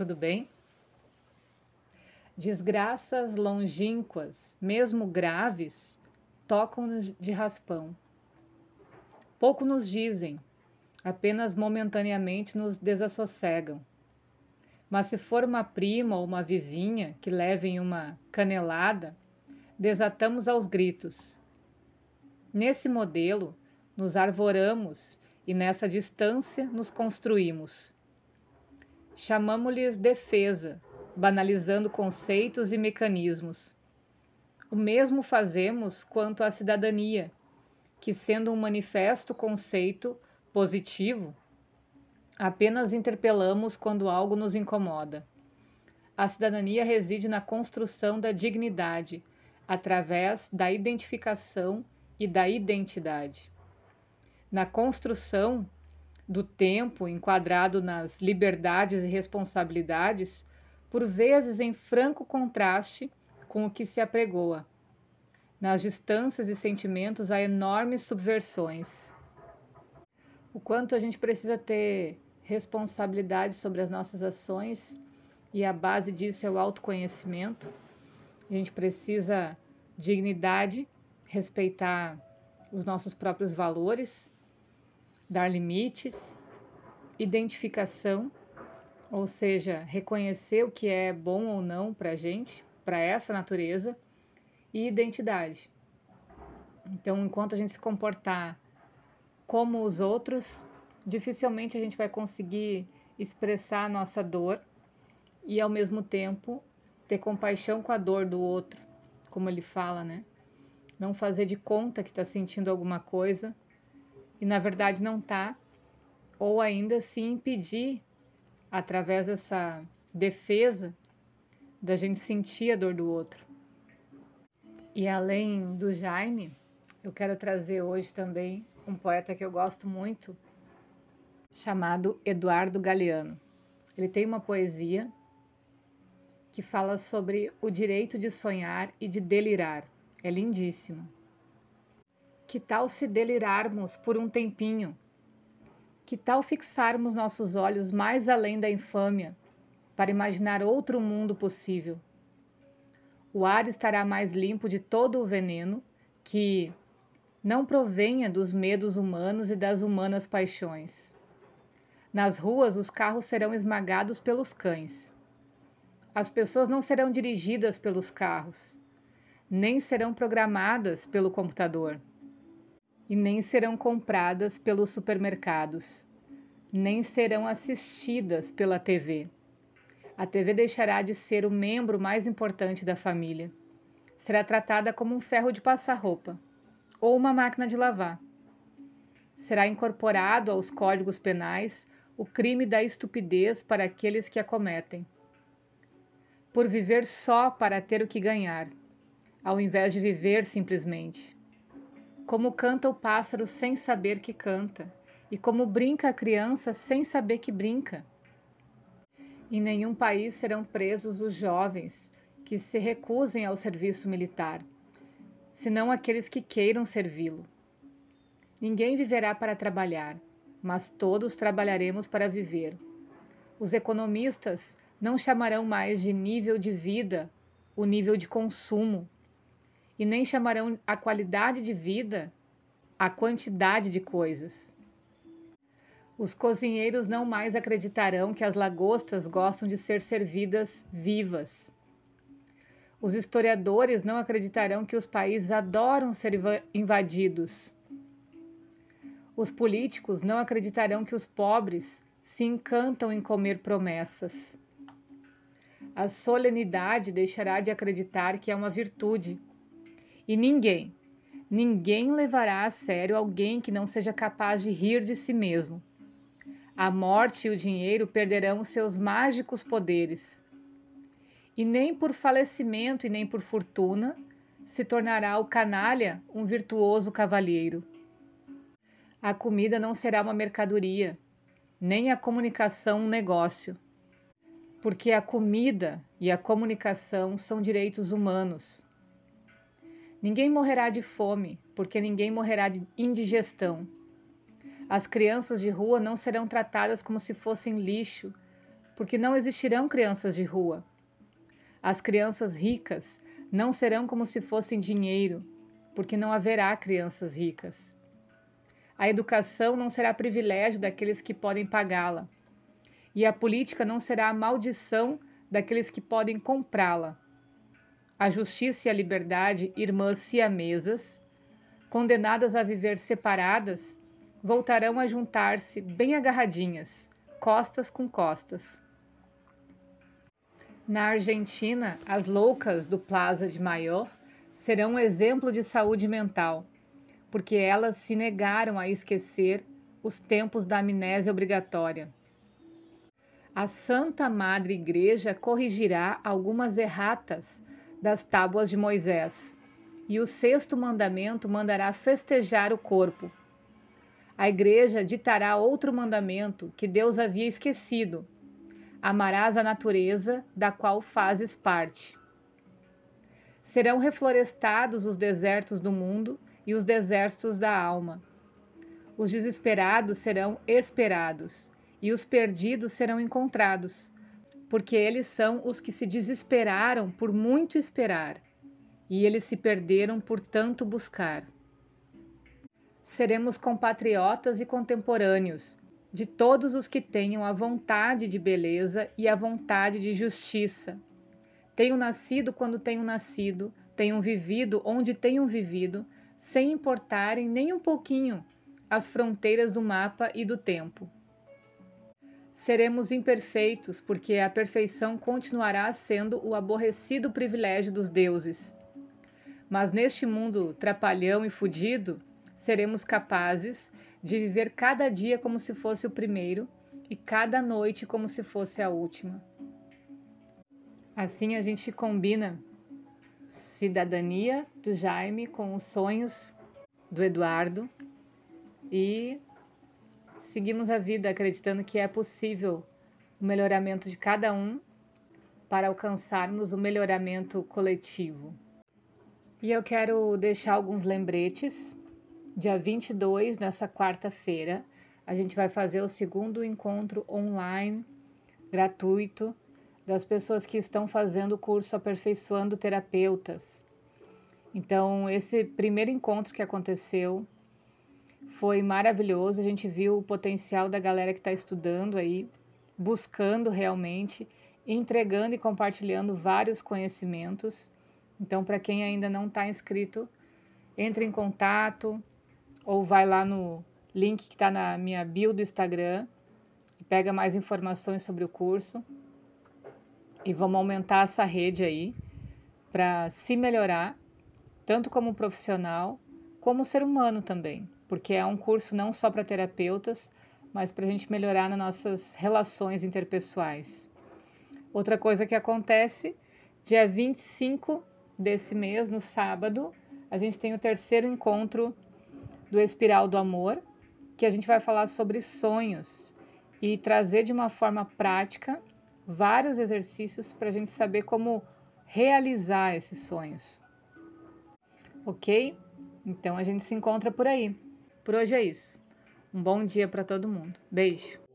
tudo bem? Desgraças longínquas, mesmo graves, tocam-nos de raspão. Pouco nos dizem, apenas momentaneamente nos desassossegam. Mas se for uma prima ou uma vizinha que levem uma canelada, desatamos aos gritos. Nesse modelo, nos arvoramos e nessa distância nos construímos. Chamamos-lhes defesa, banalizando conceitos e mecanismos. O mesmo fazemos quanto à cidadania, que, sendo um manifesto conceito positivo, apenas interpelamos quando algo nos incomoda. A cidadania reside na construção da dignidade, através da identificação e da identidade. Na construção do tempo enquadrado nas liberdades e responsabilidades, por vezes em franco contraste com o que se apregoa. Nas distâncias e sentimentos há enormes subversões. O quanto a gente precisa ter responsabilidade sobre as nossas ações e a base disso é o autoconhecimento. A gente precisa dignidade respeitar os nossos próprios valores, dar limites, identificação, ou seja, reconhecer o que é bom ou não para a gente, para essa natureza, e identidade. Então, enquanto a gente se comportar como os outros, dificilmente a gente vai conseguir expressar a nossa dor e, ao mesmo tempo, ter compaixão com a dor do outro, como ele fala, né? não fazer de conta que está sentindo alguma coisa e na verdade não está, ou ainda se impedir através dessa defesa da gente sentir a dor do outro. E além do Jaime, eu quero trazer hoje também um poeta que eu gosto muito, chamado Eduardo Galeano. Ele tem uma poesia que fala sobre o direito de sonhar e de delirar. É lindíssimo. Que tal se delirarmos por um tempinho? Que tal fixarmos nossos olhos mais além da infâmia, para imaginar outro mundo possível? O ar estará mais limpo de todo o veneno que não provenha dos medos humanos e das humanas paixões. Nas ruas, os carros serão esmagados pelos cães. As pessoas não serão dirigidas pelos carros nem serão programadas pelo computador, e nem serão compradas pelos supermercados, nem serão assistidas pela TV. A TV deixará de ser o membro mais importante da família. Será tratada como um ferro de passar roupa ou uma máquina de lavar. Será incorporado aos códigos penais o crime da estupidez para aqueles que a cometem. Por viver só para ter o que ganhar, ao invés de viver simplesmente. Como canta o pássaro sem saber que canta, e como brinca a criança sem saber que brinca. Em nenhum país serão presos os jovens que se recusem ao serviço militar, senão aqueles que queiram servi-lo. Ninguém viverá para trabalhar, mas todos trabalharemos para viver. Os economistas não chamarão mais de nível de vida o nível de consumo e nem chamarão a qualidade de vida a quantidade de coisas. Os cozinheiros não mais acreditarão que as lagostas gostam de ser servidas vivas. Os historiadores não acreditarão que os países adoram ser invadidos. Os políticos não acreditarão que os pobres se encantam em comer promessas. A solenidade deixará de acreditar que é uma virtude e ninguém, ninguém levará a sério alguém que não seja capaz de rir de si mesmo. A morte e o dinheiro perderão seus mágicos poderes. E nem por falecimento e nem por fortuna se tornará o canalha um virtuoso cavalheiro. A comida não será uma mercadoria, nem a comunicação um negócio. Porque a comida e a comunicação são direitos humanos Ninguém morrerá de fome, porque ninguém morrerá de indigestão. As crianças de rua não serão tratadas como se fossem lixo, porque não existirão crianças de rua. As crianças ricas não serão como se fossem dinheiro, porque não haverá crianças ricas. A educação não será privilégio daqueles que podem pagá-la, e a política não será a maldição daqueles que podem comprá-la. A justiça e a liberdade, irmãs siamesas, condenadas a viver separadas, voltarão a juntar-se bem agarradinhas, costas com costas. Na Argentina, as loucas do Plaza de Mayo serão um exemplo de saúde mental, porque elas se negaram a esquecer os tempos da amnésia obrigatória. A Santa Madre Igreja corrigirá algumas erratas das tábuas de Moisés, e o sexto mandamento mandará festejar o corpo. A Igreja ditará outro mandamento que Deus havia esquecido: amarás a natureza da qual fazes parte. Serão reflorestados os desertos do mundo e os desertos da alma. Os desesperados serão esperados, e os perdidos serão encontrados, porque eles são os que se desesperaram por muito esperar, e eles se perderam por tanto buscar. Seremos compatriotas e contemporâneos de todos os que tenham a vontade de beleza e a vontade de justiça tenham nascido quando tenham nascido, tenham vivido onde tenham vivido, sem importarem nem um pouquinho as fronteiras do mapa e do tempo. Seremos imperfeitos, porque a perfeição continuará sendo o aborrecido privilégio dos deuses. Mas neste mundo trapalhão e fudido, seremos capazes de viver cada dia como se fosse o primeiro e cada noite como se fosse a última. Assim a gente combina cidadania do Jaime com os sonhos do Eduardo e seguimos a vida acreditando que é possível o melhoramento de cada um para alcançarmos o melhoramento coletivo. E eu quero deixar alguns lembretes. Dia 22, nessa quarta-feira, a gente vai fazer o segundo encontro online gratuito das pessoas que estão fazendo o curso Aperfeiçoando Terapeutas. Então, esse primeiro encontro que aconteceu foi maravilhoso. A gente viu o potencial da galera que está estudando aí, buscando realmente, entregando e compartilhando vários conhecimentos. Então, para quem ainda não está inscrito, entre em contato ou vai lá no link que está na minha bio do Instagram e pega mais informações sobre o curso e vamos aumentar essa rede aí para se melhorar, tanto como profissional, como ser humano também, porque é um curso não só para terapeutas, mas para a gente melhorar nas nossas relações interpessoais. Outra coisa que acontece, dia 25 desse mês, no sábado, a gente tem o terceiro encontro do Espiral do Amor, que a gente vai falar sobre sonhos e trazer de uma forma prática vários exercícios para a gente saber como realizar esses sonhos. Ok? Então a gente se encontra por aí. Por hoje é isso. Um bom dia para todo mundo. Beijo!